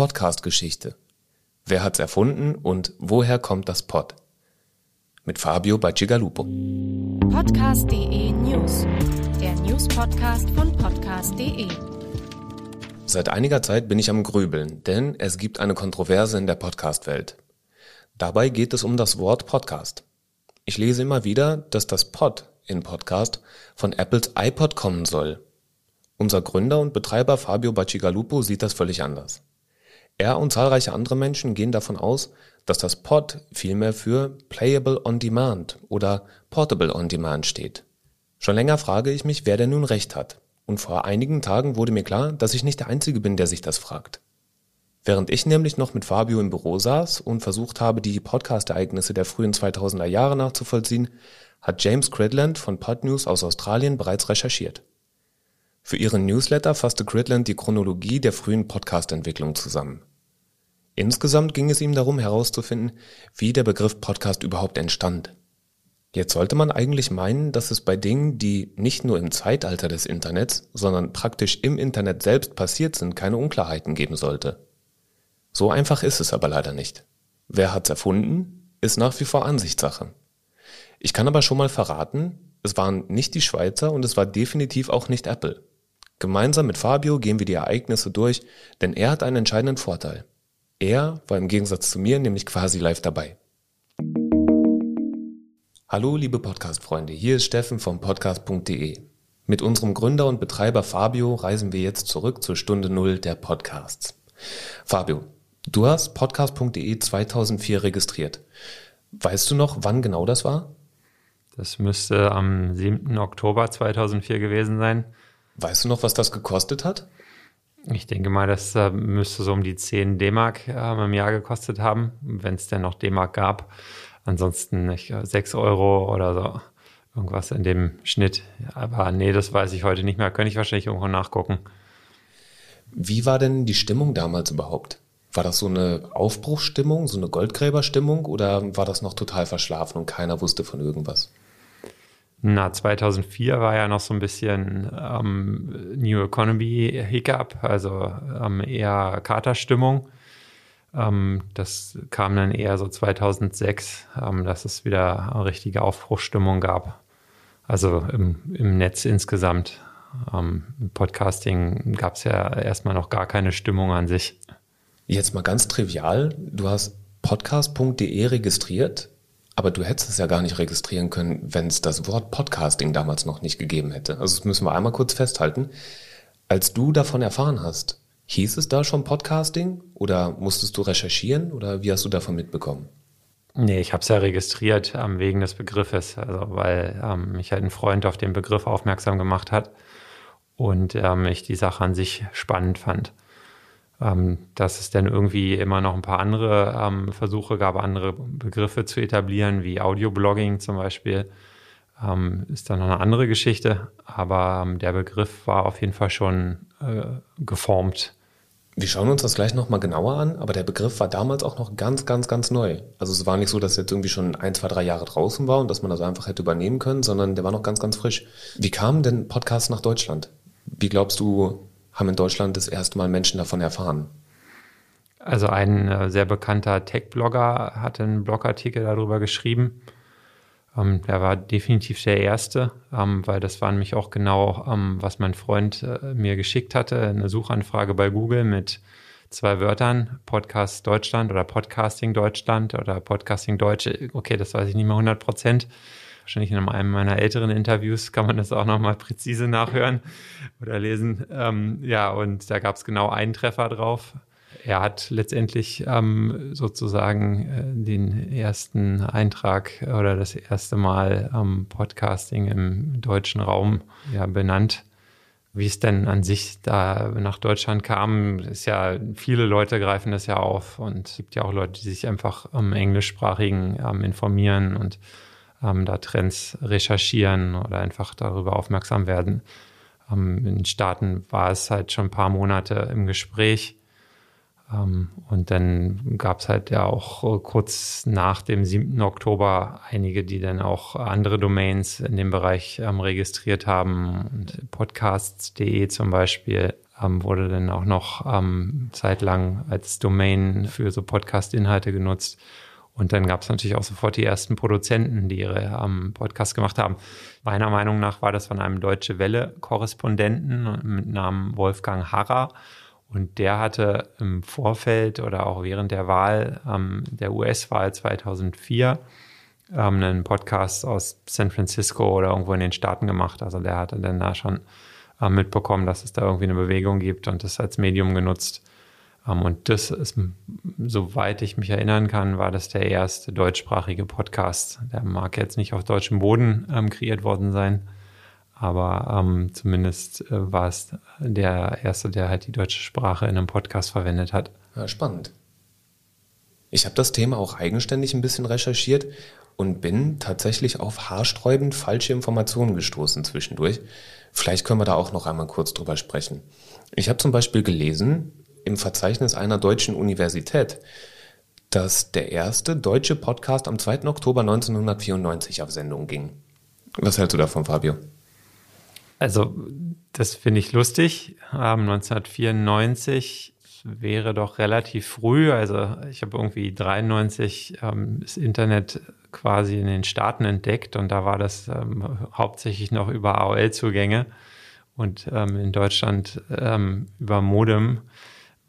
Podcast-Geschichte. Wer hat's erfunden und woher kommt das Pod? Mit Fabio Bacigalupo. Podcast.de News. Der News-Podcast von Podcast.de. Seit einiger Zeit bin ich am Grübeln, denn es gibt eine Kontroverse in der Podcast-Welt. Dabei geht es um das Wort Podcast. Ich lese immer wieder, dass das Pod in Podcast von Apples iPod kommen soll. Unser Gründer und Betreiber Fabio Bacigalupo sieht das völlig anders. Er und zahlreiche andere Menschen gehen davon aus, dass das Pod vielmehr für Playable on Demand oder Portable on Demand steht. Schon länger frage ich mich, wer denn nun recht hat. Und vor einigen Tagen wurde mir klar, dass ich nicht der Einzige bin, der sich das fragt. Während ich nämlich noch mit Fabio im Büro saß und versucht habe, die Podcast-Ereignisse der frühen 2000er Jahre nachzuvollziehen, hat James Cridland von Podnews aus Australien bereits recherchiert. Für ihren Newsletter fasste Cridland die Chronologie der frühen Podcast-Entwicklung zusammen. Insgesamt ging es ihm darum herauszufinden, wie der Begriff Podcast überhaupt entstand. Jetzt sollte man eigentlich meinen, dass es bei Dingen, die nicht nur im Zeitalter des Internets, sondern praktisch im Internet selbst passiert sind, keine Unklarheiten geben sollte. So einfach ist es aber leider nicht. Wer hat's erfunden, ist nach wie vor Ansichtssache. Ich kann aber schon mal verraten, es waren nicht die Schweizer und es war definitiv auch nicht Apple. Gemeinsam mit Fabio gehen wir die Ereignisse durch, denn er hat einen entscheidenden Vorteil. Er war im Gegensatz zu mir nämlich quasi live dabei. Hallo liebe Podcast-Freunde, hier ist Steffen vom podcast.de. Mit unserem Gründer und Betreiber Fabio reisen wir jetzt zurück zur Stunde Null der Podcasts. Fabio, du hast podcast.de 2004 registriert. Weißt du noch, wann genau das war? Das müsste am 7. Oktober 2004 gewesen sein. Weißt du noch, was das gekostet hat? Ich denke mal, das äh, müsste so um die 10 D-Mark äh, im Jahr gekostet haben, wenn es denn noch D-Mark gab. Ansonsten nicht, 6 Euro oder so. Irgendwas in dem Schnitt. Aber nee, das weiß ich heute nicht mehr. Könnte ich wahrscheinlich irgendwo nachgucken. Wie war denn die Stimmung damals überhaupt? War das so eine Aufbruchsstimmung, so eine Goldgräberstimmung oder war das noch total verschlafen und keiner wusste von irgendwas? Na, 2004 war ja noch so ein bisschen ähm, New Economy Hiccup, also ähm, eher Katerstimmung. Ähm, das kam dann eher so 2006, ähm, dass es wieder eine richtige Aufbruchsstimmung gab. Also im, im Netz insgesamt. Ähm, Im Podcasting gab es ja erstmal noch gar keine Stimmung an sich. Jetzt mal ganz trivial, du hast podcast.de registriert aber du hättest es ja gar nicht registrieren können, wenn es das Wort Podcasting damals noch nicht gegeben hätte. Also das müssen wir einmal kurz festhalten. Als du davon erfahren hast, hieß es da schon Podcasting oder musstest du recherchieren oder wie hast du davon mitbekommen? Nee, ich habe es ja registriert ähm, wegen des Begriffes, also weil ähm, mich halt ein Freund auf den Begriff aufmerksam gemacht hat und ähm, ich die Sache an sich spannend fand ähm, dass es dann irgendwie immer noch ein paar andere ähm, Versuche gab, andere Begriffe zu etablieren, wie Audioblogging zum Beispiel, ähm, ist dann noch eine andere Geschichte. Aber ähm, der Begriff war auf jeden Fall schon äh, geformt. Wir schauen uns das gleich nochmal genauer an, aber der Begriff war damals auch noch ganz, ganz, ganz neu. Also es war nicht so, dass jetzt irgendwie schon ein, zwei, drei Jahre draußen war und dass man das einfach hätte übernehmen können, sondern der war noch ganz, ganz frisch. Wie kamen denn Podcasts nach Deutschland? Wie glaubst du, haben in Deutschland das erste Mal Menschen davon erfahren? Also ein äh, sehr bekannter Tech-Blogger hat einen Blogartikel darüber geschrieben. Ähm, der war definitiv der erste, ähm, weil das war nämlich auch genau, ähm, was mein Freund äh, mir geschickt hatte, eine Suchanfrage bei Google mit zwei Wörtern, Podcast Deutschland oder Podcasting Deutschland oder Podcasting Deutsch. Okay, das weiß ich nicht mehr 100 Prozent wahrscheinlich in einem meiner älteren Interviews kann man das auch nochmal präzise nachhören oder lesen. Ähm, ja, und da gab es genau einen Treffer drauf. Er hat letztendlich ähm, sozusagen äh, den ersten Eintrag oder das erste Mal ähm, Podcasting im deutschen Raum ja, benannt. Wie es denn an sich da nach Deutschland kam, ist ja, viele Leute greifen das ja auf und es gibt ja auch Leute, die sich einfach am englischsprachigen ähm, informieren und ähm, da Trends recherchieren oder einfach darüber aufmerksam werden. Ähm, in Staaten war es halt schon ein paar Monate im Gespräch. Ähm, und dann gab es halt ja auch kurz nach dem 7. Oktober einige, die dann auch andere Domains in dem Bereich ähm, registriert haben. Podcasts.de zum Beispiel ähm, wurde dann auch noch ähm, zeitlang als Domain für so Podcast-Inhalte genutzt. Und dann gab es natürlich auch sofort die ersten Produzenten, die ihre ähm, Podcasts gemacht haben. Meiner Meinung nach war das von einem Deutsche Welle-Korrespondenten mit Namen Wolfgang Harrer. Und der hatte im Vorfeld oder auch während der Wahl, ähm, der US-Wahl 2004, ähm, einen Podcast aus San Francisco oder irgendwo in den Staaten gemacht. Also der hatte dann da schon äh, mitbekommen, dass es da irgendwie eine Bewegung gibt und das als Medium genutzt. Ähm, und das ist, soweit ich mich erinnern kann, war das der erste deutschsprachige Podcast. Der mag jetzt nicht auf deutschem Boden ähm, kreiert worden sein, aber ähm, zumindest äh, war es der erste, der halt die deutsche Sprache in einem Podcast verwendet hat. Ja, spannend. Ich habe das Thema auch eigenständig ein bisschen recherchiert und bin tatsächlich auf haarsträubend falsche Informationen gestoßen zwischendurch. Vielleicht können wir da auch noch einmal kurz drüber sprechen. Ich habe zum Beispiel gelesen im Verzeichnis einer deutschen Universität, dass der erste deutsche Podcast am 2. Oktober 1994 auf Sendung ging. Was hältst du davon, Fabio? Also, das finde ich lustig. Ähm, 1994 wäre doch relativ früh. Also, ich habe irgendwie 93 ähm, das Internet quasi in den Staaten entdeckt und da war das ähm, hauptsächlich noch über AOL-Zugänge und ähm, in Deutschland ähm, über Modem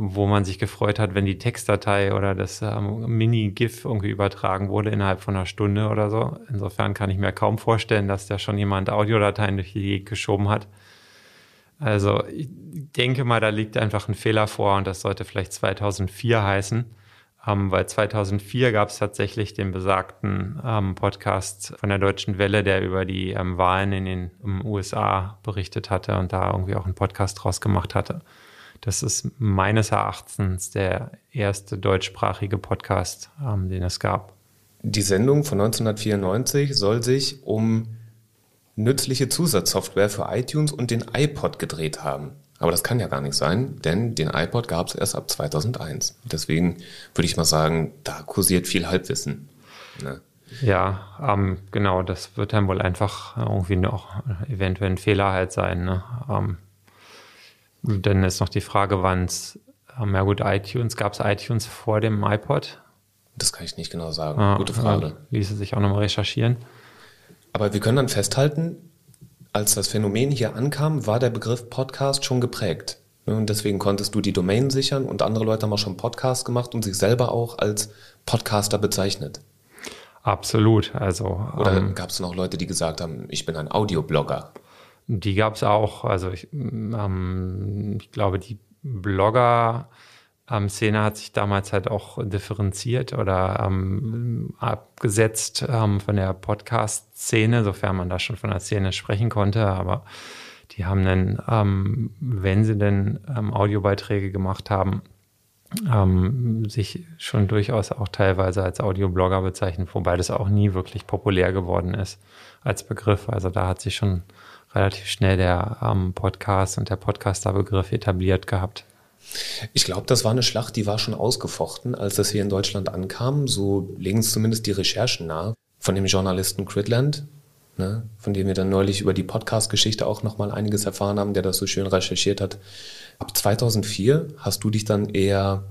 wo man sich gefreut hat, wenn die Textdatei oder das ähm, Mini-GIF irgendwie übertragen wurde innerhalb von einer Stunde oder so. Insofern kann ich mir kaum vorstellen, dass da schon jemand Audiodateien durch die Gegend geschoben hat. Also ich denke mal, da liegt einfach ein Fehler vor und das sollte vielleicht 2004 heißen, ähm, weil 2004 gab es tatsächlich den besagten ähm, Podcast von der Deutschen Welle, der über die ähm, Wahlen in den USA berichtet hatte und da irgendwie auch einen Podcast draus gemacht hatte. Das ist meines Erachtens der erste deutschsprachige Podcast, ähm, den es gab. Die Sendung von 1994 soll sich um nützliche Zusatzsoftware für iTunes und den iPod gedreht haben. Aber das kann ja gar nicht sein, denn den iPod gab es erst ab 2001. Deswegen würde ich mal sagen, da kursiert viel Halbwissen. Ne? Ja, ähm, genau, das wird dann wohl einfach irgendwie noch eventuell ein Fehler halt sein. Ne? Ähm, dann ist noch die Frage, wann es, ähm, ja gut, iTunes, gab es iTunes vor dem iPod? Das kann ich nicht genau sagen. Ah, Gute Frage. Ließe sich auch nochmal recherchieren. Aber wir können dann festhalten, als das Phänomen hier ankam, war der Begriff Podcast schon geprägt. Und deswegen konntest du die Domain sichern und andere Leute haben auch schon Podcasts gemacht und sich selber auch als Podcaster bezeichnet. Absolut. Also, Oder ähm, gab es noch Leute, die gesagt haben, ich bin ein Audioblogger? Die gab es auch. Also ich, ähm, ich glaube, die Blogger ähm, hat sich damals halt auch differenziert oder ähm, abgesetzt ähm, von der Podcast-Szene, sofern man da schon von der Szene sprechen konnte. Aber die haben dann, ähm, wenn sie denn ähm, Audiobeiträge gemacht haben, sich schon durchaus auch teilweise als Audioblogger bezeichnet, wobei das auch nie wirklich populär geworden ist als Begriff. Also da hat sich schon relativ schnell der ähm, Podcast und der Podcaster-Begriff etabliert gehabt. Ich glaube, das war eine Schlacht, die war schon ausgefochten, als das hier in Deutschland ankam. So legen es zumindest die Recherchen nahe von dem Journalisten Critland, ne, von dem wir dann neulich über die Podcast-Geschichte auch nochmal einiges erfahren haben, der das so schön recherchiert hat. Ab 2004 hast du dich dann eher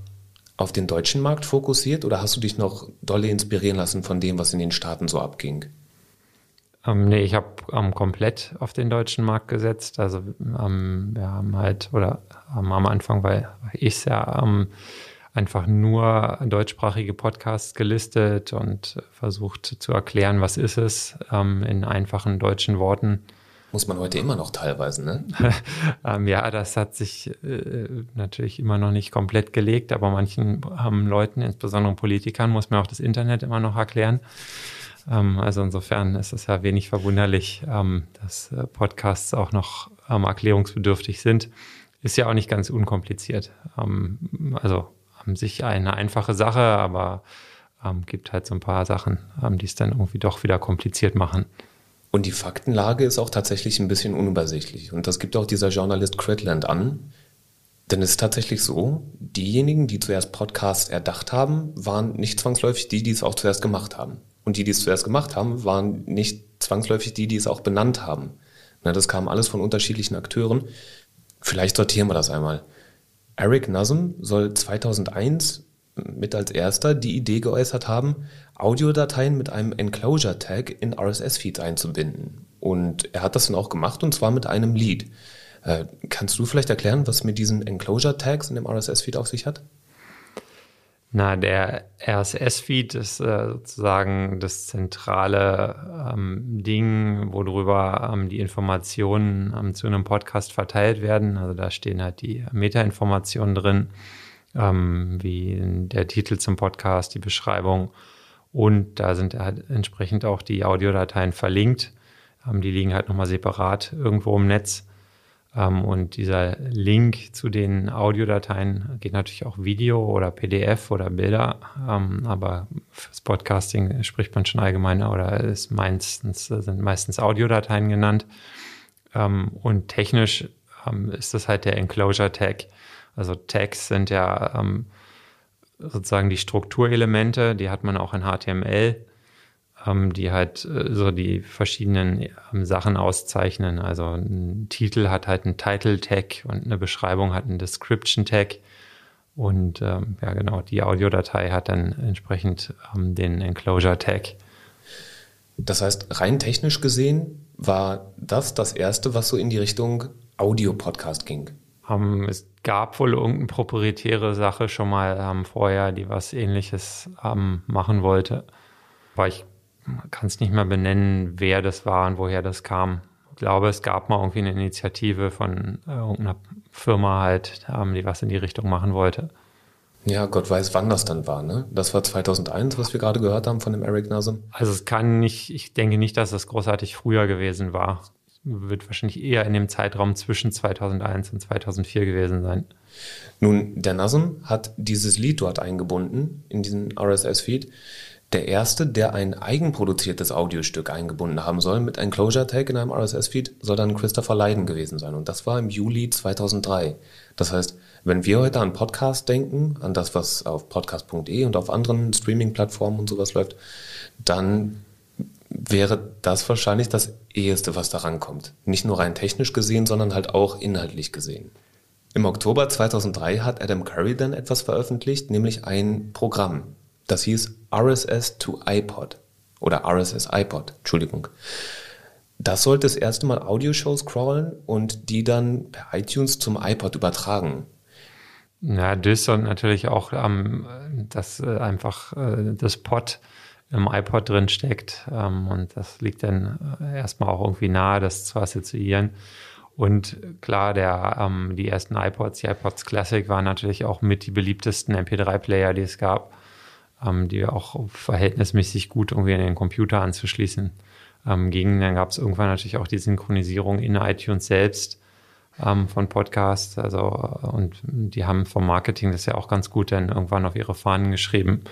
auf den deutschen Markt fokussiert oder hast du dich noch dolle inspirieren lassen von dem, was in den Staaten so abging? Ähm, nee, ich habe ähm, komplett auf den deutschen Markt gesetzt. Also ähm, wir haben halt, oder ähm, am Anfang, weil ich ja ähm, einfach nur deutschsprachige Podcasts gelistet und versucht zu erklären, was ist es ähm, in einfachen deutschen Worten. Muss man heute immer noch teilweise, ne? ja, das hat sich äh, natürlich immer noch nicht komplett gelegt, aber manchen Leuten, insbesondere Politikern, muss man auch das Internet immer noch erklären. Ähm, also insofern ist es ja wenig verwunderlich, ähm, dass äh, Podcasts auch noch ähm, erklärungsbedürftig sind. Ist ja auch nicht ganz unkompliziert. also an sich eine einfache Sache, aber gibt halt so ein paar Sachen, die es dann irgendwie doch wieder kompliziert machen. Und die Faktenlage ist auch tatsächlich ein bisschen unübersichtlich. Und das gibt auch dieser Journalist Critland an. Denn es ist tatsächlich so, diejenigen, die zuerst Podcasts erdacht haben, waren nicht zwangsläufig die, die es auch zuerst gemacht haben. Und die, die es zuerst gemacht haben, waren nicht zwangsläufig die, die es auch benannt haben. Na, das kam alles von unterschiedlichen Akteuren. Vielleicht sortieren wir das einmal. Eric Nussum soll 2001 mit als erster die Idee geäußert haben, Audiodateien mit einem Enclosure-Tag in RSS-Feeds einzubinden. Und er hat das dann auch gemacht und zwar mit einem Lied. Äh, kannst du vielleicht erklären, was mit diesen Enclosure-Tags in dem RSS-Feed auf sich hat? Na, der RSS-Feed ist äh, sozusagen das zentrale ähm, Ding, worüber ähm, die Informationen ähm, zu einem Podcast verteilt werden. Also da stehen halt die Metainformationen drin, ähm, wie der Titel zum Podcast, die Beschreibung. Und da sind halt entsprechend auch die Audiodateien verlinkt. Ähm, die liegen halt nochmal separat irgendwo im Netz. Ähm, und dieser Link zu den Audiodateien geht natürlich auch Video oder PDF oder Bilder. Ähm, aber fürs Podcasting spricht man schon allgemeiner oder ist meistens, sind meistens Audiodateien genannt. Ähm, und technisch ist das halt der Enclosure Tag. Also Tags sind ja sozusagen die Strukturelemente, die hat man auch in HTML die halt äh, so die verschiedenen ähm, Sachen auszeichnen. Also ein Titel hat halt einen Title-Tag und eine Beschreibung hat einen Description-Tag. Und ähm, ja, genau, die Audiodatei hat dann entsprechend ähm, den Enclosure-Tag. Das heißt, rein technisch gesehen war das das erste, was so in die Richtung Audio-Podcast ging. Ähm, es gab wohl irgendeine proprietäre Sache schon mal ähm, vorher, die was ähnliches machen wollte. Aber ich kann es nicht mehr benennen, wer das war und woher das kam. Ich glaube, es gab mal irgendwie eine Initiative von äh, irgendeiner Firma halt, ähm, die was in die Richtung machen wollte. Ja, Gott weiß, wann das dann war, ne? Das war 2001, was wir gerade gehört haben von dem Eric Nassim. Also es kann nicht, ich denke nicht, dass es großartig früher gewesen war. Wird wahrscheinlich eher in dem Zeitraum zwischen 2001 und 2004 gewesen sein. Nun, der Nassim hat dieses Lied dort eingebunden in diesen RSS-Feed. Der erste, der ein eigenproduziertes Audiostück eingebunden haben soll mit einem Closure-Tag in einem RSS-Feed, soll dann Christopher Leiden gewesen sein. Und das war im Juli 2003. Das heißt, wenn wir heute an Podcast denken, an das, was auf podcast.de und auf anderen Streaming-Plattformen und sowas läuft, dann wäre das wahrscheinlich das eheste, was daran kommt. Nicht nur rein technisch gesehen, sondern halt auch inhaltlich gesehen. Im Oktober 2003 hat Adam Curry dann etwas veröffentlicht, nämlich ein Programm, das hieß RSS to iPod oder RSS iPod, Entschuldigung. Das sollte das erste Mal Audioshows crawlen und die dann per iTunes zum iPod übertragen. Ja, das und natürlich auch, ähm, dass äh, einfach äh, das Pod im iPod drin steckt. Ähm, und das liegt dann äh, erstmal auch irgendwie nahe, das zu assoziieren. Und klar, der, ähm, die ersten iPods, die iPods Classic waren natürlich auch mit die beliebtesten MP3-Player, die es gab ähm, die auch verhältnismäßig gut irgendwie an den Computer anzuschließen ähm, gingen. Dann gab es irgendwann natürlich auch die Synchronisierung in iTunes selbst ähm, von Podcasts. Also, und die haben vom Marketing das ja auch ganz gut dann irgendwann auf ihre Fahnen geschrieben.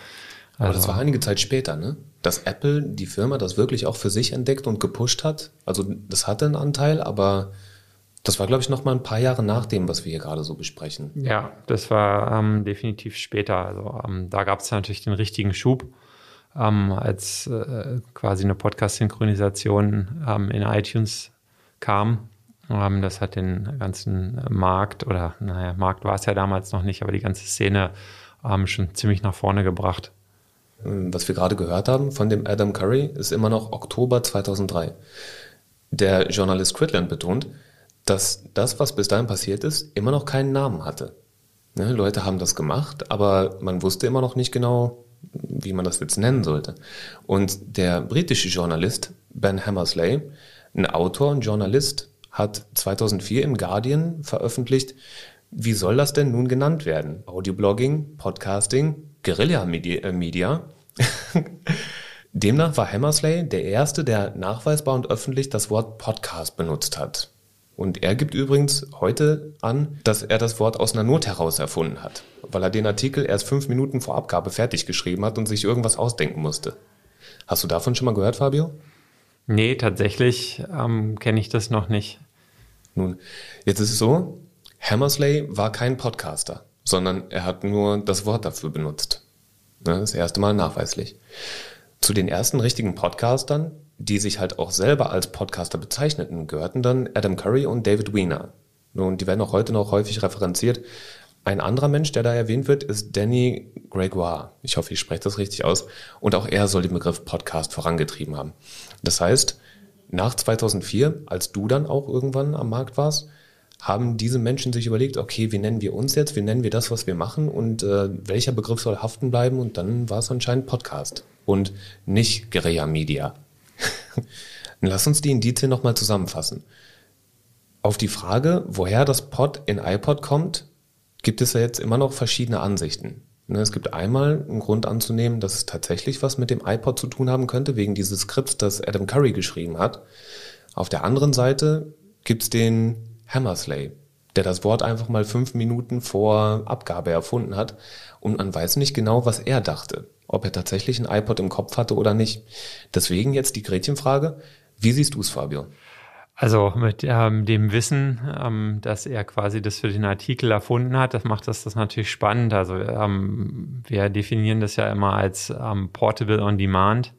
Also, Aber das war einige Zeit später, ne? Dass Apple, die Firma, das wirklich auch für sich entdeckt und gepusht hat. Also das hatte einen Anteil, aber das war, glaube ich, noch mal ein paar Jahre nach dem, was wir hier gerade so besprechen. Ja, das war ähm, definitiv später. Also ähm, da gab es natürlich den richtigen Schub, ähm, als äh, quasi eine Podcast-Synchronisation ähm, in iTunes kam. Ähm, das hat den ganzen Markt, oder naja, Markt war es ja damals noch nicht, aber die ganze Szene ähm, schon ziemlich nach vorne gebracht. Was wir gerade gehört haben von dem Adam Curry, ist immer noch Oktober 2003. Der Journalist Critland betont, dass das, was bis dahin passiert ist, immer noch keinen Namen hatte. Ne, Leute haben das gemacht, aber man wusste immer noch nicht genau, wie man das jetzt nennen sollte. Und der britische Journalist Ben Hammersley, ein Autor und Journalist, hat 2004 im Guardian veröffentlicht, wie soll das denn nun genannt werden? Audioblogging, Podcasting, Guerilla-Media? Äh, Demnach war Hammersley der Erste, der nachweisbar und öffentlich das Wort Podcast benutzt hat. Und er gibt übrigens heute an, dass er das Wort aus einer Not heraus erfunden hat, weil er den Artikel erst fünf Minuten vor Abgabe fertig geschrieben hat und sich irgendwas ausdenken musste. Hast du davon schon mal gehört, Fabio? Nee, tatsächlich ähm, kenne ich das noch nicht. Nun, jetzt ist es so, Hammersley war kein Podcaster, sondern er hat nur das Wort dafür benutzt. Ne, das erste Mal nachweislich. Zu den ersten richtigen Podcastern die sich halt auch selber als Podcaster bezeichneten, gehörten dann Adam Curry und David Weiner. Und die werden auch heute noch häufig referenziert. Ein anderer Mensch, der da erwähnt wird, ist Danny Gregoire. Ich hoffe, ich spreche das richtig aus. Und auch er soll den Begriff Podcast vorangetrieben haben. Das heißt, nach 2004, als du dann auch irgendwann am Markt warst, haben diese Menschen sich überlegt, okay, wie nennen wir uns jetzt, wie nennen wir das, was wir machen und äh, welcher Begriff soll haften bleiben? Und dann war es anscheinend Podcast und nicht Guerilla Media. Lass uns die Indizien nochmal zusammenfassen. Auf die Frage, woher das Pod in iPod kommt, gibt es ja jetzt immer noch verschiedene Ansichten. Ne, es gibt einmal einen Grund anzunehmen, dass es tatsächlich was mit dem iPod zu tun haben könnte, wegen dieses Skripts, das Adam Curry geschrieben hat. Auf der anderen Seite gibt es den Hammersley, der das Wort einfach mal fünf Minuten vor Abgabe erfunden hat und man weiß nicht genau, was er dachte, ob er tatsächlich ein iPod im Kopf hatte oder nicht. Deswegen jetzt die Gretchenfrage, wie siehst du es, Fabio? Also mit ähm, dem Wissen, ähm, dass er quasi das für den Artikel erfunden hat, das macht das, das natürlich spannend. Also ähm, wir definieren das ja immer als ähm, Portable on Demand.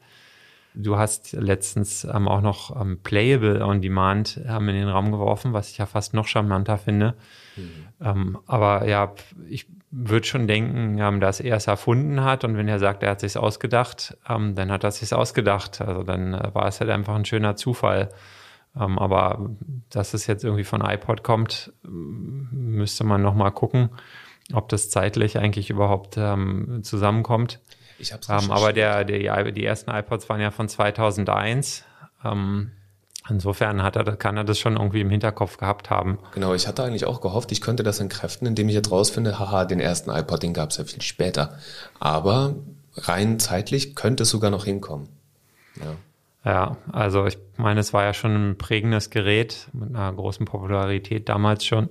Du hast letztens ähm, auch noch ähm, Playable on Demand in den Raum geworfen, was ich ja fast noch charmanter finde. Mhm. aber ja, ich würde schon denken, dass er es erfunden hat und wenn er sagt, er hat sich ausgedacht, dann hat er sich ausgedacht. Also dann äh, war es halt einfach ein schöner Zufall. Ähm, aber dass es jetzt irgendwie von iPod kommt, müsste man nochmal gucken, ob das zeitlich eigentlich überhaupt ähm, zusammenkommt. Ich hab's ähm, aber der, der, die ersten iPods waren ja von 2001. Ähm, insofern hat er, kann er das schon irgendwie im Hinterkopf gehabt haben. Genau, ich hatte eigentlich auch gehofft, ich könnte das entkräften, indem ich jetzt rausfinde, haha, den ersten iPod, den gab es ja viel später. Aber rein zeitlich könnte es sogar noch hinkommen. Ja. Ja, also ich meine, es war ja schon ein prägendes Gerät mit einer großen Popularität damals schon.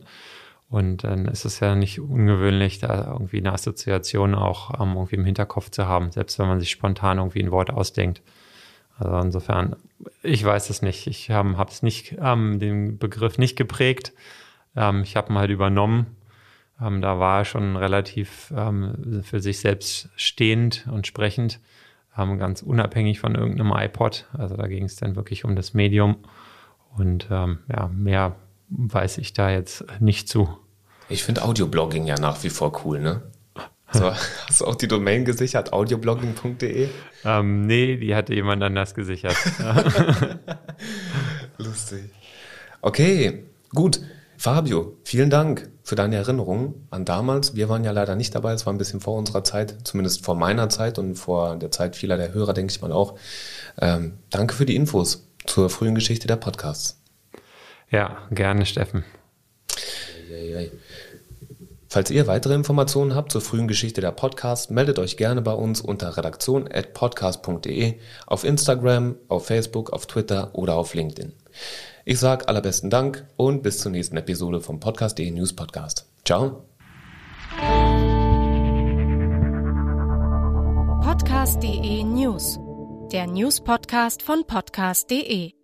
Und dann ist es ja nicht ungewöhnlich, da irgendwie eine Assoziation auch ähm, irgendwie im Hinterkopf zu haben, selbst wenn man sich spontan irgendwie ein Wort ausdenkt. Also insofern, ich weiß es nicht. Ich ähm, habe es nicht, ähm, den Begriff nicht geprägt. Ähm, ich habe ihn halt übernommen. Ähm, da war er schon relativ ähm, für sich selbst stehend und sprechend ganz unabhängig von irgendeinem iPod. Also da ging es dann wirklich um das Medium. Und ja, mehr weiß ich da jetzt nicht zu. Ich finde Audioblogging ja nach wie vor cool, ne? So, hast du auch die Domain gesichert, audioblogging.de? Ähm, nee, die hatte jemand anders gesichert. Lustig. Okay, gut. Fabio, vielen Dank für deine Erinnerungen an damals. Wir waren ja leider nicht dabei, es war ein bisschen vor unserer Zeit, zumindest vor meiner Zeit und vor der Zeit vieler der Hörer, denke ich mal auch. Ähm, danke für die Infos zur frühen Geschichte der Podcasts. Ja, gerne, Steffen. Falls ihr weitere Informationen habt zur frühen Geschichte der Podcasts, meldet euch gerne bei uns unter redaktion.podcast.de auf Instagram, auf Facebook, auf Twitter oder auf LinkedIn. Ich sage allerbesten Dank und bis zur nächsten Episode vom Podcast.de News Podcast. Ciao. Podcast.de News, der News Podcast von Podcast.de.